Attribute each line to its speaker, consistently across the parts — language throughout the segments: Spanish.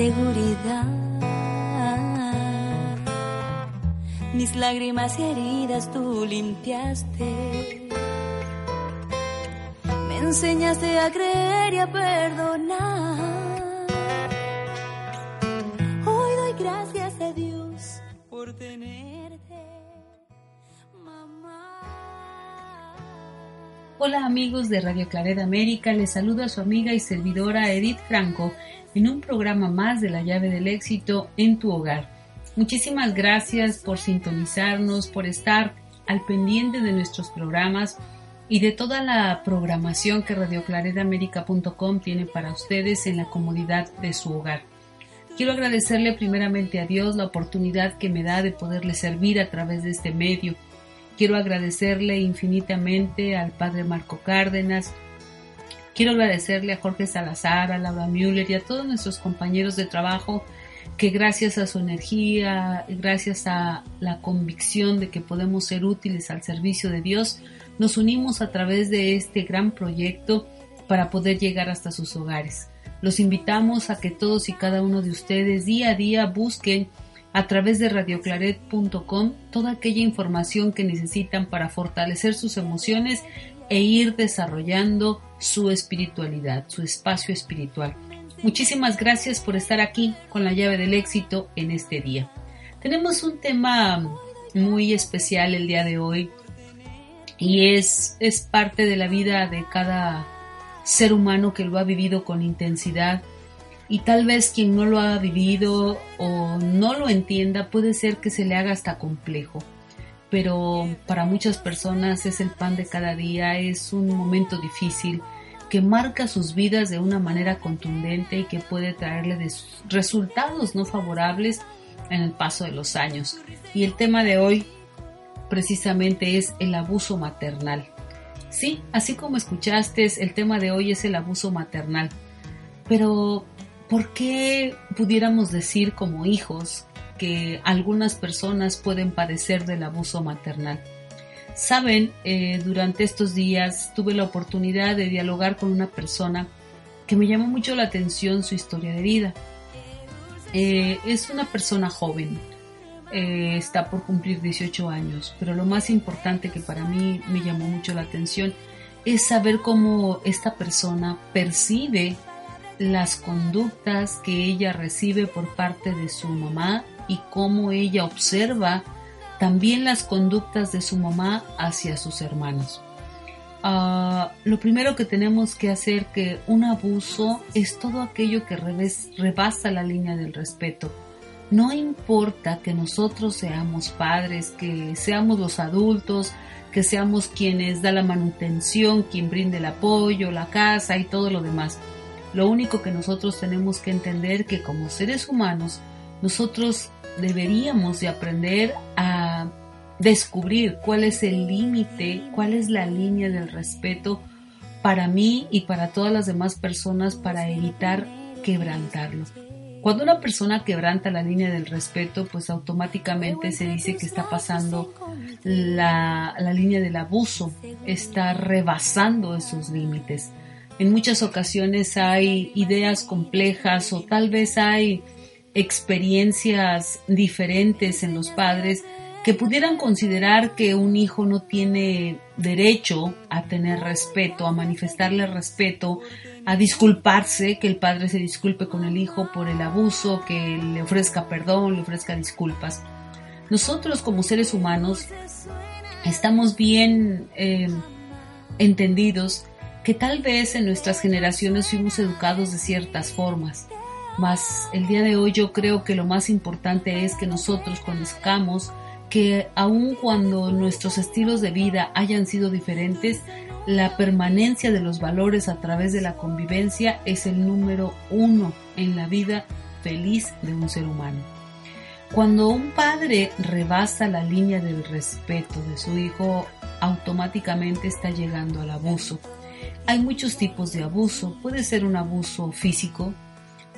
Speaker 1: Seguridad. Mis lágrimas y heridas tú limpiaste. Me enseñaste a creer y a perdonar. Hoy doy gracias a Dios por tenerte,
Speaker 2: Hola amigos de Radio Claret América, les saluda a su amiga y servidora Edith Franco en un programa más de la llave del éxito en tu hogar. Muchísimas gracias por sintonizarnos, por estar al pendiente de nuestros programas y de toda la programación que radioclaredamerica.com tiene para ustedes en la comodidad de su hogar. Quiero agradecerle primeramente a Dios la oportunidad que me da de poderle servir a través de este medio Quiero agradecerle infinitamente al padre Marco Cárdenas. Quiero agradecerle a Jorge Salazar, a Laura Müller y a todos nuestros compañeros de trabajo que gracias a su energía, gracias a la convicción de que podemos ser útiles al servicio de Dios, nos unimos a través de este gran proyecto para poder llegar hasta sus hogares. Los invitamos a que todos y cada uno de ustedes día a día busquen a través de radioclaret.com toda aquella información que necesitan para fortalecer sus emociones e ir desarrollando su espiritualidad, su espacio espiritual. Muchísimas gracias por estar aquí con la llave del éxito en este día. Tenemos un tema muy especial el día de hoy y es, es parte de la vida de cada ser humano que lo ha vivido con intensidad y tal vez quien no lo ha vivido o no lo entienda puede ser que se le haga hasta complejo. Pero para muchas personas es el pan de cada día, es un momento difícil que marca sus vidas de una manera contundente y que puede traerle resultados no favorables en el paso de los años. Y el tema de hoy precisamente es el abuso maternal. Sí, así como escuchaste, el tema de hoy es el abuso maternal. Pero ¿por qué pudiéramos decir como hijos que algunas personas pueden padecer del abuso maternal? Saben, eh, durante estos días tuve la oportunidad de dialogar con una persona que me llamó mucho la atención su historia de vida. Eh, es una persona joven, eh, está por cumplir 18 años, pero lo más importante que para mí me llamó mucho la atención es saber cómo esta persona percibe las conductas que ella recibe por parte de su mamá y cómo ella observa también las conductas de su mamá hacia sus hermanos. Ah, lo primero que tenemos que hacer que un abuso es todo aquello que rebasa la línea del respeto. No importa que nosotros seamos padres, que seamos los adultos, que seamos quienes da la manutención, quien brinde el apoyo, la casa y todo lo demás. Lo único que nosotros tenemos que entender que como seres humanos, nosotros deberíamos de aprender a descubrir cuál es el límite, cuál es la línea del respeto para mí y para todas las demás personas para evitar quebrantarlo. Cuando una persona quebranta la línea del respeto, pues automáticamente se dice que está pasando la, la línea del abuso, está rebasando esos límites en muchas ocasiones hay ideas complejas o tal vez hay experiencias diferentes en los padres que pudieran considerar que un hijo no tiene derecho a tener respeto, a manifestarle respeto, a disculparse, que el padre se disculpe con el hijo por el abuso, que le ofrezca perdón, le ofrezca disculpas. Nosotros como seres humanos estamos bien eh, entendidos que tal vez en nuestras generaciones fuimos educados de ciertas formas, mas el día de hoy yo creo que lo más importante es que nosotros conozcamos que aun cuando nuestros estilos de vida hayan sido diferentes, la permanencia de los valores a través de la convivencia es el número uno en la vida feliz de un ser humano. Cuando un padre rebasa la línea del respeto de su hijo, automáticamente está llegando al abuso. Hay muchos tipos de abuso. Puede ser un abuso físico,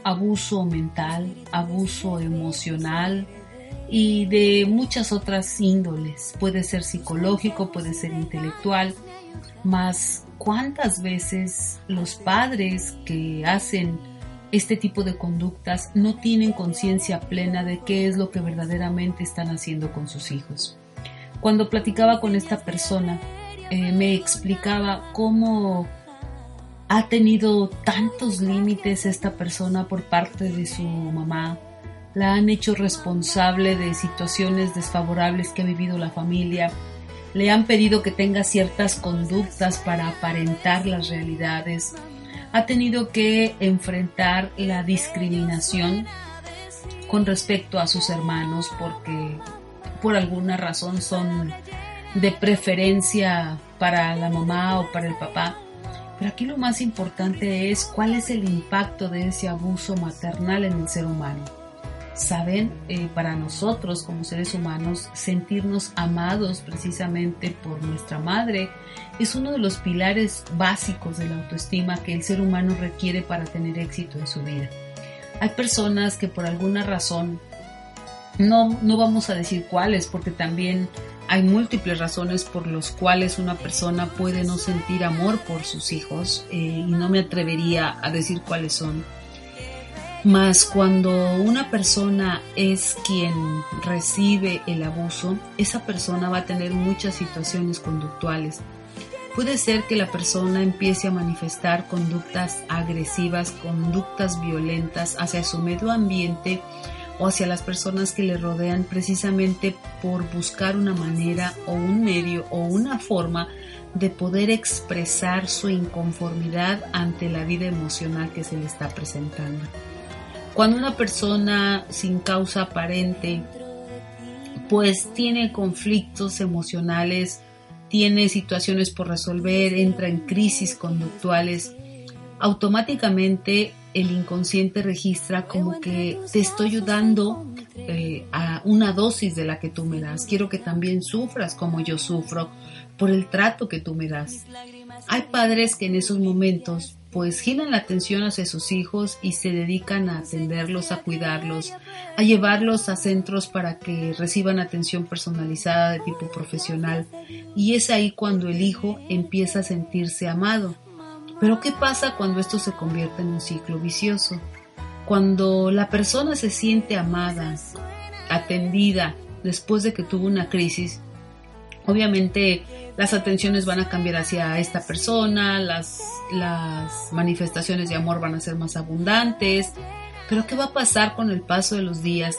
Speaker 2: abuso mental, abuso emocional y de muchas otras índoles. Puede ser psicológico, puede ser intelectual. Mas, ¿cuántas veces los padres que hacen este tipo de conductas no tienen conciencia plena de qué es lo que verdaderamente están haciendo con sus hijos? Cuando platicaba con esta persona, eh, me explicaba cómo ha tenido tantos límites esta persona por parte de su mamá. La han hecho responsable de situaciones desfavorables que ha vivido la familia. Le han pedido que tenga ciertas conductas para aparentar las realidades. Ha tenido que enfrentar la discriminación con respecto a sus hermanos porque por alguna razón son de preferencia para la mamá o para el papá pero aquí lo más importante es cuál es el impacto de ese abuso maternal en el ser humano. Saben, eh, para nosotros como seres humanos, sentirnos amados precisamente por nuestra madre es uno de los pilares básicos de la autoestima que el ser humano requiere para tener éxito en su vida. Hay personas que por alguna razón, no, no vamos a decir cuáles, porque también hay múltiples razones por las cuales una persona puede no sentir amor por sus hijos eh, y no me atrevería a decir cuáles son. Mas cuando una persona es quien recibe el abuso, esa persona va a tener muchas situaciones conductuales. Puede ser que la persona empiece a manifestar conductas agresivas, conductas violentas hacia su medio ambiente hacia las personas que le rodean precisamente por buscar una manera o un medio o una forma de poder expresar su inconformidad ante la vida emocional que se le está presentando. Cuando una persona sin causa aparente pues tiene conflictos emocionales, tiene situaciones por resolver, entra en crisis conductuales, automáticamente el inconsciente registra como que te estoy ayudando eh, a una dosis de la que tú me das. Quiero que también sufras como yo sufro por el trato que tú me das. Hay padres que en esos momentos pues giran la atención hacia sus hijos y se dedican a atenderlos, a cuidarlos, a llevarlos a centros para que reciban atención personalizada de tipo profesional. Y es ahí cuando el hijo empieza a sentirse amado pero ¿qué pasa cuando esto se convierte en un ciclo vicioso? Cuando la persona se siente amada, atendida después de que tuvo una crisis, obviamente las atenciones van a cambiar hacia esta persona, las, manifestaciones de amor van a ser más abundantes, pero ¿qué va a pasar con el paso de los días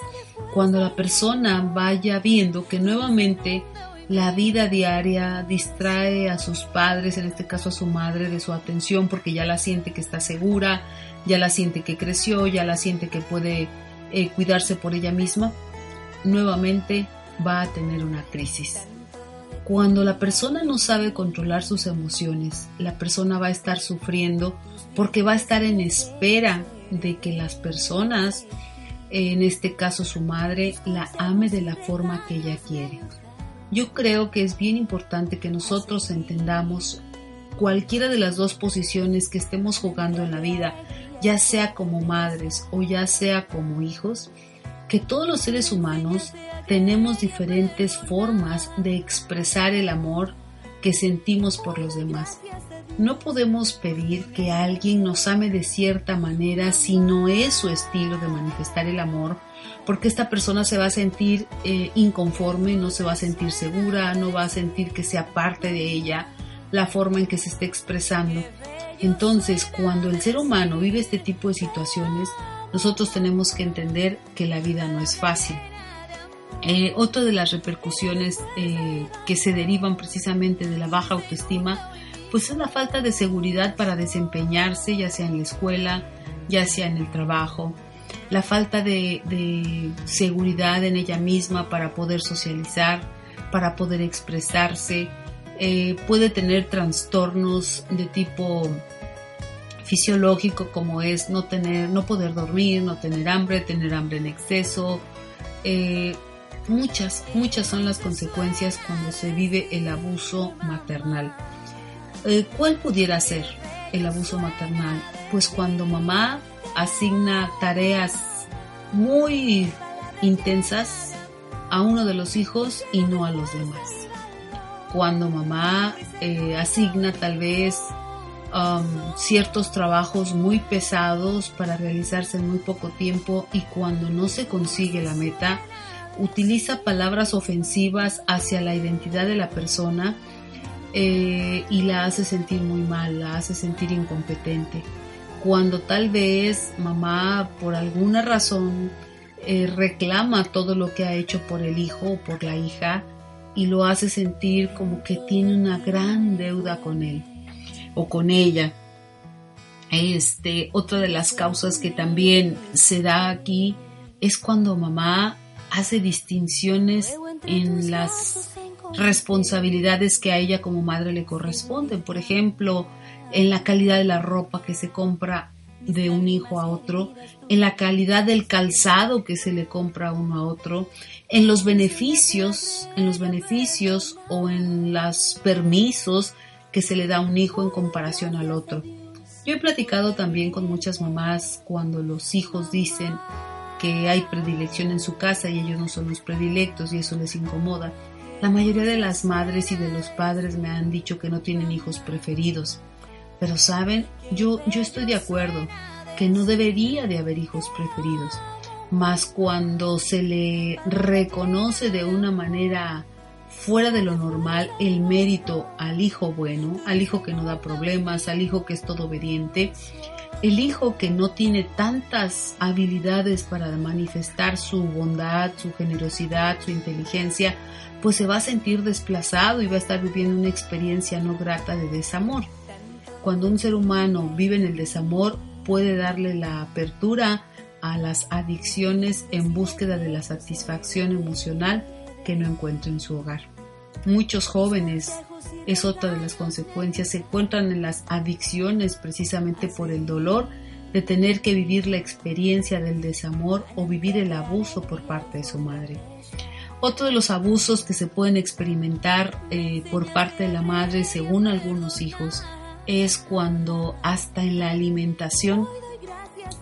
Speaker 2: cuando la persona vaya viendo que nuevamente la vida diaria distrae a sus padres, en este caso a su madre, de su atención porque ya la siente que está segura, ya la siente que creció, ya la siente que puede eh, cuidarse por ella misma, nuevamente va a tener una crisis. Cuando la persona no sabe controlar sus emociones, la persona va a estar sufriendo porque va a estar en espera de que las personas, en este caso su madre, la ame de la forma que ella quiere. Yo creo que es bien importante que nosotros entendamos cualquiera de las dos posiciones que estemos jugando en la vida, ya sea como madres o ya sea como hijos, que todos los seres humanos tenemos diferentes formas de expresar el amor que sentimos por los demás. No podemos pedir que alguien nos ame de cierta manera si no es su estilo de manifestar el amor porque esta persona se va a sentir eh, inconforme, no se va a sentir segura, no va a sentir que sea parte de ella la forma en que se esté expresando. Entonces, cuando el ser humano vive este tipo de situaciones, nosotros tenemos que entender que la vida no es fácil. Eh, otra de las repercusiones eh, que se derivan precisamente de la baja autoestima pues es la falta de seguridad para desempeñarse, ya sea en la escuela, ya sea en el trabajo, la falta de, seguridad en ella misma para poder socializar, para poder expresarse, eh, puede tener trastornos de tipo fisiológico como es no tener, no poder dormir, no tener hambre, tener hambre en exceso. Eh, muchas, muchas son las consecuencias cuando se vive el abuso maternal. Eh, ¿Cuál pudiera ser el abuso maternal? Pues cuando mamá asigna tareas muy intensas a uno de los hijos y no a los demás. Cuando mamá eh, asigna tal vez um, ciertos trabajos muy pesados para realizarse en muy poco tiempo y cuando no se consigue la meta, utiliza palabras ofensivas hacia la identidad de la persona eh, y la hace sentir muy mal, la hace sentir incompetente cuando tal vez mamá por alguna razón eh, reclama todo lo que ha hecho por el hijo o por la hija y lo hace sentir como que tiene una gran deuda con él o con ella. Este, otra de las causas que también se da aquí es cuando mamá hace distinciones en las responsabilidades que a ella como madre le corresponden. Por ejemplo, en la calidad de la ropa que se compra de un hijo a otro, en la calidad del calzado que se le compra uno a otro, en los beneficios, en los beneficios o en los permisos que se le da a un hijo en comparación al otro. Yo he platicado también con muchas mamás cuando los hijos dicen que hay predilección en su casa y ellos no son los predilectos y eso les incomoda. La mayoría de las madres y de los padres me han dicho que no tienen hijos preferidos pero saben, yo, yo estoy de acuerdo que no debería de haber hijos preferidos, mas cuando se le reconoce de una manera fuera de lo normal el mérito al hijo bueno, al hijo que no da problemas, al hijo que es todo obediente, el hijo que no tiene tantas habilidades para manifestar su bondad, su generosidad, su inteligencia, pues se va a sentir desplazado y va a estar viviendo una experiencia no grata de desamor. Cuando un ser humano vive en el desamor, puede darle la apertura a las adicciones en búsqueda de la satisfacción emocional que no encuentra en su hogar. Muchos jóvenes, es otra de las consecuencias, se encuentran en las adicciones precisamente por el dolor de tener que vivir la experiencia del desamor o vivir el abuso por parte de su madre. Otro de los abusos que se pueden experimentar eh, por parte de la madre, según algunos hijos, es cuando hasta en la alimentación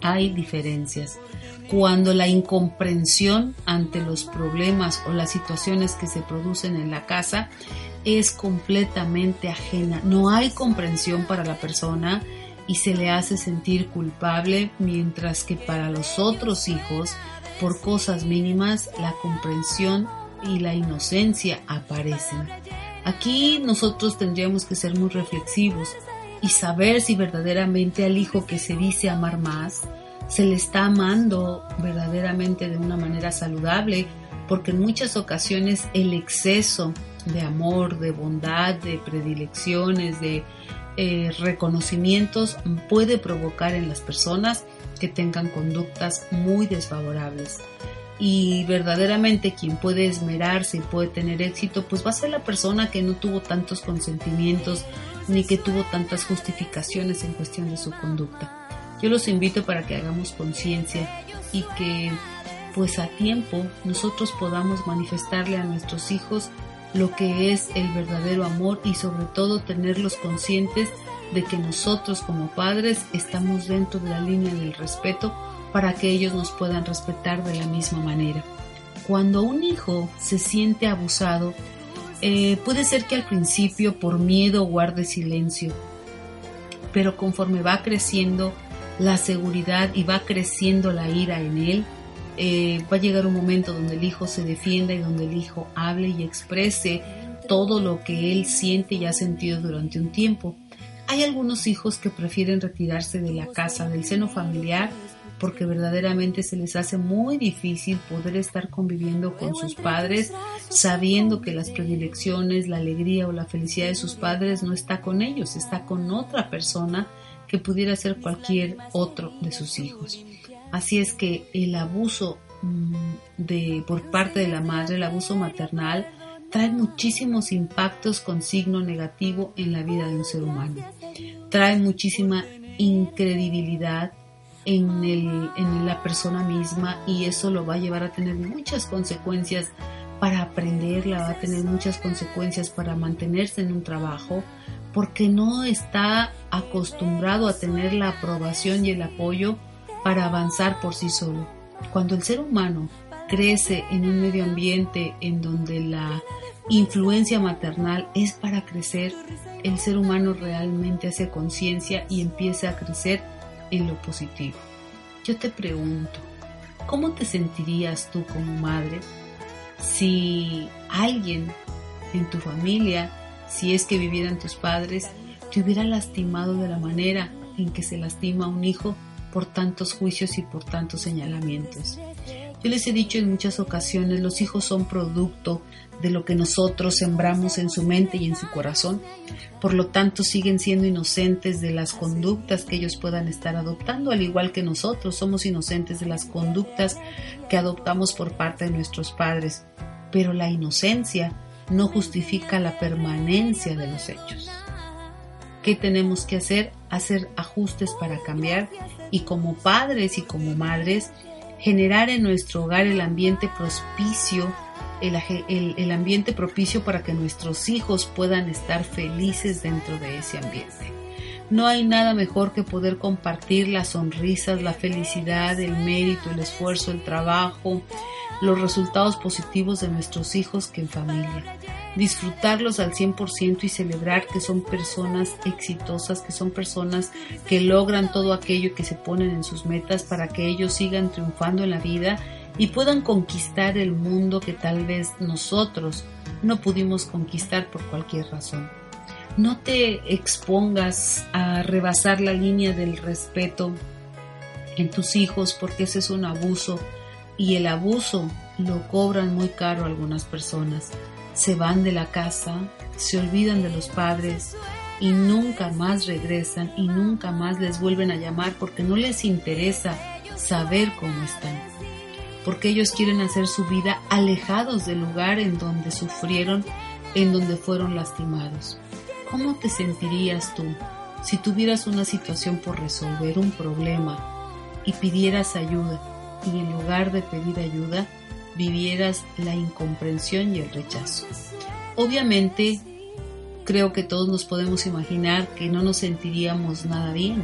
Speaker 2: hay diferencias. Cuando la incomprensión ante los problemas o las situaciones que se producen en la casa es completamente ajena. No hay comprensión para la persona y se le hace sentir culpable, mientras que para los otros hijos, por cosas mínimas, la comprensión y la inocencia aparecen. Aquí nosotros tendríamos que ser muy reflexivos y saber si verdaderamente al hijo que se dice amar más se le está amando verdaderamente de una manera saludable, porque en muchas ocasiones el exceso de amor, de bondad, de predilecciones, de eh, reconocimientos puede provocar en las personas que tengan conductas muy desfavorables. Y verdaderamente quien puede esmerarse y puede tener éxito, pues va a ser la persona que no tuvo tantos consentimientos, ni que tuvo tantas justificaciones en cuestión de su conducta. Yo los invito para que hagamos conciencia y que pues a tiempo nosotros podamos manifestarle a nuestros hijos lo que es el verdadero amor y sobre todo tenerlos conscientes de que nosotros como padres estamos dentro de la línea del respeto para que ellos nos puedan respetar de la misma manera. Cuando un hijo se siente abusado, eh, puede ser que al principio por miedo guarde silencio, pero conforme va creciendo la seguridad y va creciendo la ira en él, eh, va a llegar un momento donde el hijo se defienda y donde el hijo hable y exprese todo lo que él siente y ha sentido durante un tiempo. Hay algunos hijos que prefieren retirarse de la casa, del seno familiar, porque verdaderamente se les hace muy difícil poder estar conviviendo con sus padres sabiendo que las predilecciones, la alegría o la felicidad de sus padres no está con ellos, está con otra persona que pudiera ser cualquier otro de sus hijos. Así es que el abuso mm, de, por parte de la madre, el abuso maternal, trae muchísimos impactos con signo negativo en la vida de un ser humano. Trae muchísima incredibilidad, en, la persona misma y eso lo va a llevar a tener muchas consecuencias para aprenderla, va a tener muchas consecuencias para mantenerse en un trabajo, porque no está acostumbrado a tener la aprobación y el apoyo para avanzar por sí solo. Cuando el ser humano crece en un medio ambiente en donde la influencia maternal es para crecer, el ser humano realmente hace conciencia y empieza a crecer en lo positivo. Yo te pregunto, ¿cómo te sentirías tú como madre si alguien en tu familia, si es que vivieran tus padres, te hubiera lastimado de la manera en que se lastima a un hijo por tantos juicios y por tantos señalamientos? Yo les he dicho en muchas ocasiones, los hijos son producto de lo que nosotros sembramos en su mente y en su corazón. Por lo tanto, siguen siendo inocentes de las conductas que ellos puedan estar adoptando, al igual que nosotros somos inocentes de las conductas que adoptamos por parte de nuestros padres. Pero la inocencia no justifica la permanencia de los hechos. ¿Qué tenemos que hacer? Hacer ajustes para cambiar y como padres y como madres generar en nuestro hogar el ambiente propicio el, ambiente propicio para que nuestros hijos puedan estar felices dentro de ese ambiente. No hay nada mejor que poder compartir las sonrisas, la felicidad, el mérito, el esfuerzo, el trabajo, los resultados positivos de nuestros hijos que en familia. Disfrutarlos al 100% y celebrar que son personas exitosas, que son personas que logran todo aquello que se ponen en sus metas para que ellos sigan triunfando en la vida y puedan conquistar el mundo que tal vez nosotros no pudimos conquistar por cualquier razón. No te expongas a rebasar la línea del respeto en tus hijos porque ese es un abuso y el abuso lo cobran muy caro algunas personas. Se van de la casa, se olvidan de los padres y nunca más regresan y nunca más les vuelven a llamar porque no les interesa saber cómo están porque ellos quieren hacer su vida alejados del lugar en donde sufrieron, en donde fueron lastimados. ¿Cómo te sentirías tú si tuvieras una situación por resolver, un problema, y pidieras ayuda, y en lugar de pedir ayuda, vivieras la incomprensión y el rechazo? Obviamente, creo que todos nos podemos imaginar que no nos sentiríamos nada bien,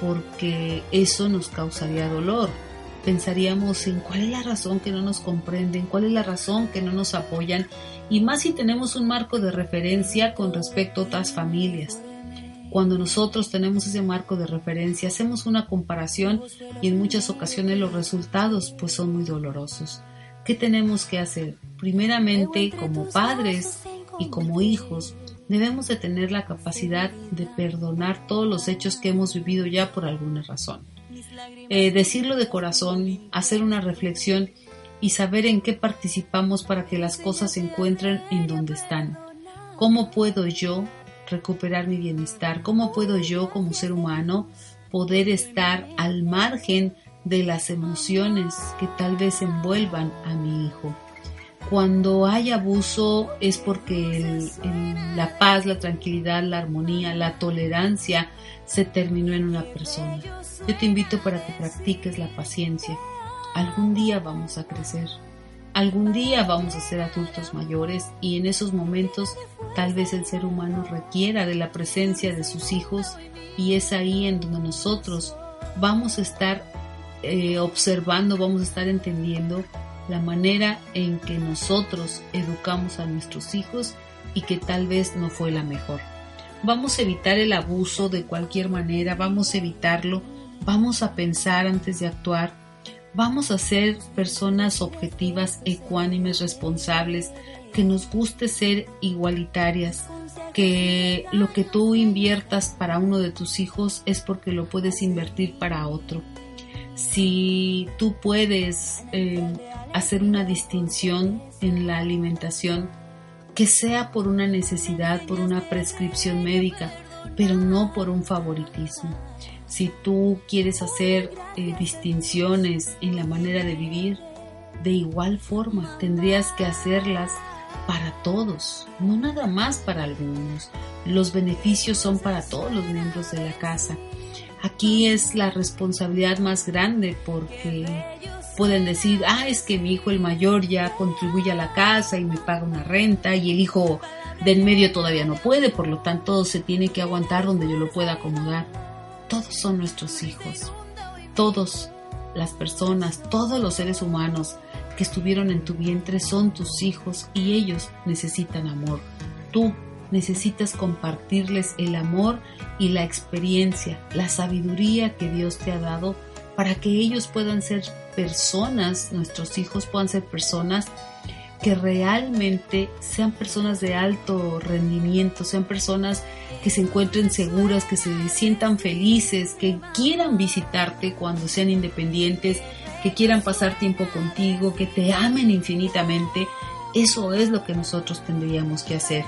Speaker 2: porque eso nos causaría dolor, pensaríamos en cuál es la razón que no nos comprenden, cuál es la razón que no nos apoyan, y más si tenemos un marco de referencia con respecto a otras familias. Cuando nosotros tenemos ese marco de referencia, hacemos una comparación y en muchas ocasiones los resultados pues son muy dolorosos. ¿Qué tenemos que hacer? Primeramente, como padres y como hijos, debemos de tener la capacidad de perdonar todos los hechos que hemos vivido ya por alguna razón. Eh, decirlo de corazón, hacer una reflexión y saber en qué participamos para que las cosas se encuentren en donde están. ¿Cómo puedo yo recuperar mi bienestar? ¿Cómo puedo yo como ser humano poder estar al margen de las emociones que tal vez envuelvan a mi hijo? Cuando hay abuso es porque la paz, la tranquilidad, la armonía, la tolerancia se terminó en una persona. Yo te invito para que practiques la paciencia. Algún día vamos a crecer. Algún día vamos a ser adultos mayores y en esos momentos tal vez el ser humano requiera de la presencia de sus hijos y es ahí en donde nosotros vamos a estar eh, observando, vamos a estar entendiendo la manera en que nosotros educamos a nuestros hijos y que tal vez no fue la mejor. Vamos a evitar el abuso de cualquier manera, vamos a evitarlo, vamos a pensar antes de actuar, vamos a ser personas objetivas, ecuánimes, responsables, que nos guste ser igualitarias, que lo que tú inviertas para uno de tus hijos es porque lo puedes invertir para otro. Si tú puedes eh, hacer una distinción en la alimentación, que sea por una necesidad, por una prescripción médica, pero no por un favoritismo. Si tú quieres hacer eh, distinciones en la manera de vivir, de igual forma tendrías que hacerlas para todos, no nada más para algunos. Los beneficios son para todos los miembros de la casa. Aquí es la responsabilidad más grande porque pueden decir, ah, es que mi hijo el mayor ya contribuye a la casa y me paga una renta y el hijo del medio todavía no puede, por lo tanto se tiene que aguantar donde yo lo pueda acomodar. Todos son nuestros hijos, todos las personas, todos los seres humanos que estuvieron en tu vientre son tus hijos y ellos necesitan amor. Tú necesitas compartirles el amor y la experiencia, la sabiduría que Dios te ha dado para que ellos puedan ser personas, nuestros hijos puedan ser personas que realmente sean personas de alto rendimiento, sean personas que se encuentren seguras, que se sientan felices, que quieran visitarte cuando sean independientes, que quieran pasar tiempo contigo, que te amen infinitamente. Eso es lo que nosotros tendríamos que hacer.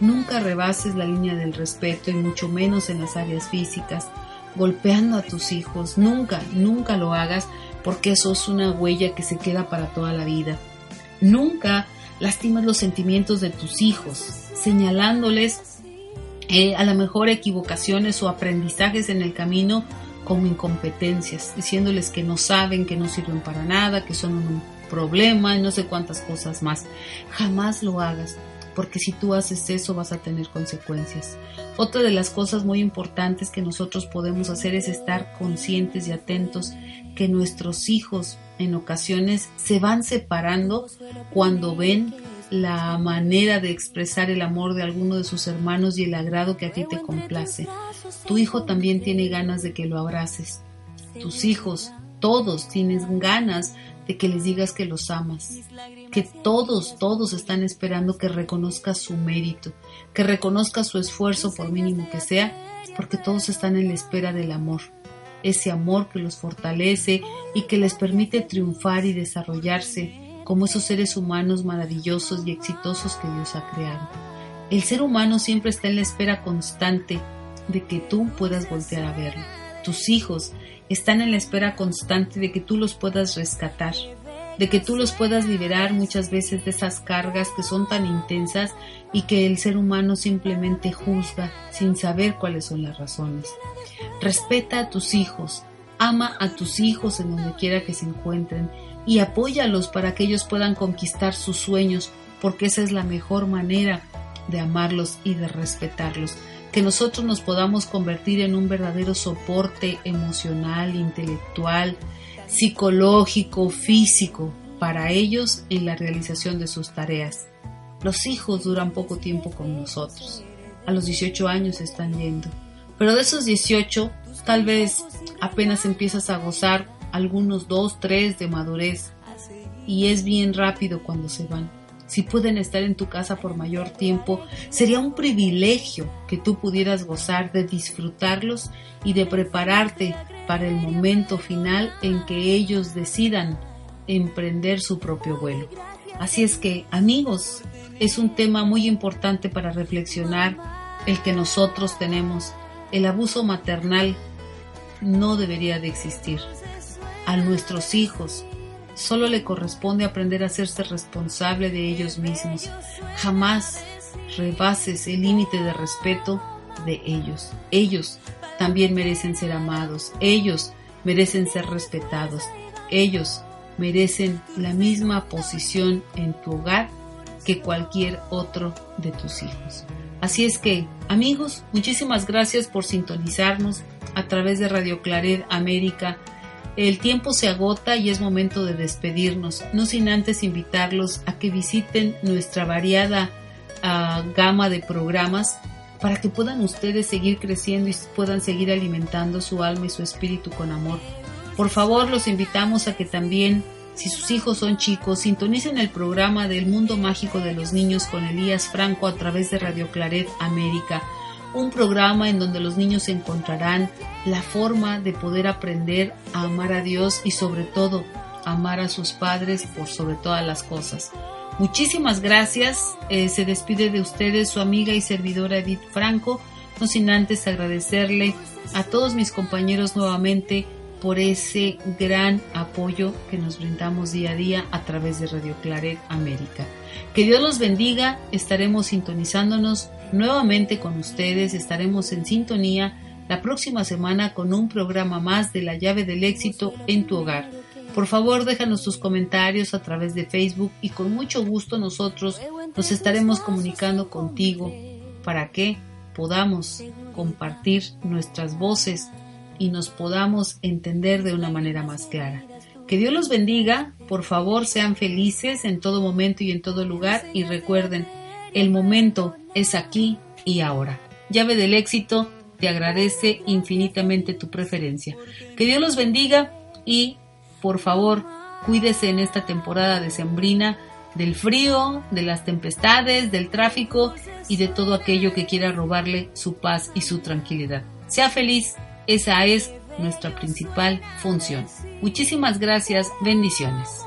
Speaker 2: Nunca rebases la línea del respeto y mucho menos en las áreas físicas, golpeando a tus hijos. Nunca, nunca lo hagas porque eso es una huella que se queda para toda la vida. Nunca lastimas los sentimientos de tus hijos, señalándoles eh, a lo mejor equivocaciones o aprendizajes en el camino como incompetencias, diciéndoles que no saben, que no sirven para nada, que son un problema y no sé cuántas cosas más. Jamás lo hagas, porque si tú haces eso vas a tener consecuencias. Otra de las cosas muy importantes que nosotros podemos hacer es estar conscientes y atentos que nuestros hijos en ocasiones se van separando cuando ven la manera de expresar el amor de alguno de sus hermanos y el agrado que a ti te complace. Tu hijo también tiene ganas de que lo abraces. Tus hijos, todos tienen ganas de que les digas que los amas. Que todos, todos están esperando que reconozcas su mérito, que reconozcas su esfuerzo por mínimo que sea, porque todos están en la espera del amor. Ese amor que los fortalece y que les permite triunfar y desarrollarse como esos seres humanos maravillosos y exitosos que Dios ha creado. El ser humano siempre está en la espera constante de que tú puedas voltear a verlo. Tus hijos están en la espera constante de que tú los puedas rescatar, de que tú los puedas liberar muchas veces de esas cargas que son tan intensas y que el ser humano simplemente juzga sin saber cuáles son las razones. Respeta a tus hijos, ama a tus hijos en donde quiera que se encuentren y apóyalos para que ellos puedan conquistar sus sueños, porque esa es la mejor manera de amarlos y de respetarlos. Que nosotros nos podamos convertir en un verdadero soporte emocional, intelectual, psicológico, físico para ellos en la realización de sus tareas. Los hijos duran poco tiempo con nosotros. A los 18 años están yendo. Pero de esos 18, tal vez apenas empiezas a gozar algunos dos, tres de madurez y es bien rápido cuando se van. Si pueden estar en tu casa por mayor tiempo, sería un privilegio que tú pudieras gozar de disfrutarlos y de prepararte para el momento final en que ellos decidan emprender su propio vuelo. Así es que, amigos, es un tema muy importante para reflexionar el que nosotros tenemos. El abuso maternal no debería de existir a nuestros hijos. Solo le corresponde aprender a hacerse responsable de ellos mismos. Jamás rebases el límite de respeto de ellos. Ellos también merecen ser amados. Ellos merecen ser respetados. Ellos merecen la misma posición en tu hogar que cualquier otro de tus hijos. Así es que, amigos, muchísimas gracias por sintonizarnos a través de Radio Claret América el tiempo se agota y es momento de despedirnos, no sin antes invitarlos a que visiten nuestra variada ah, gama de programas para que puedan ustedes seguir creciendo y puedan seguir alimentando su alma y su espíritu con amor. Por favor, los invitamos a que también Si sus hijos son chicos, sintonicen el programa del Mundo Mágico de los Niños con Elías Franco a través de Radio Claret América, un programa en donde los niños encontrarán la forma de poder aprender a amar a Dios y sobre todo amar a sus padres por sobre todas las cosas. Muchísimas gracias. Eh, se despide de ustedes su amiga y servidora Edith Franco, no sin antes agradecerle a todos mis compañeros nuevamente por ese gran apoyo que nos brindamos día a día a través de Radio Claret América. Que Dios los bendiga, estaremos sintonizándonos nuevamente con ustedes, estaremos en sintonía la próxima semana con un programa más de la llave del éxito en tu hogar. Por favor, déjanos tus comentarios a través de Facebook y con mucho gusto nosotros nos estaremos comunicando contigo para que podamos compartir nuestras voces y nos podamos entender de una manera más clara. Que Dios los bendiga, por favor sean felices en todo momento y en todo lugar y recuerden, el momento es aquí y ahora. Llave del éxito, te agradece infinitamente tu preferencia. Que Dios los bendiga y, por favor, cuídese en esta temporada de sembrina del frío, de las tempestades, del tráfico y de todo aquello que quiera robarle su paz y su tranquilidad. Sea feliz, esa es nuestra principal función. Muchísimas gracias, bendiciones.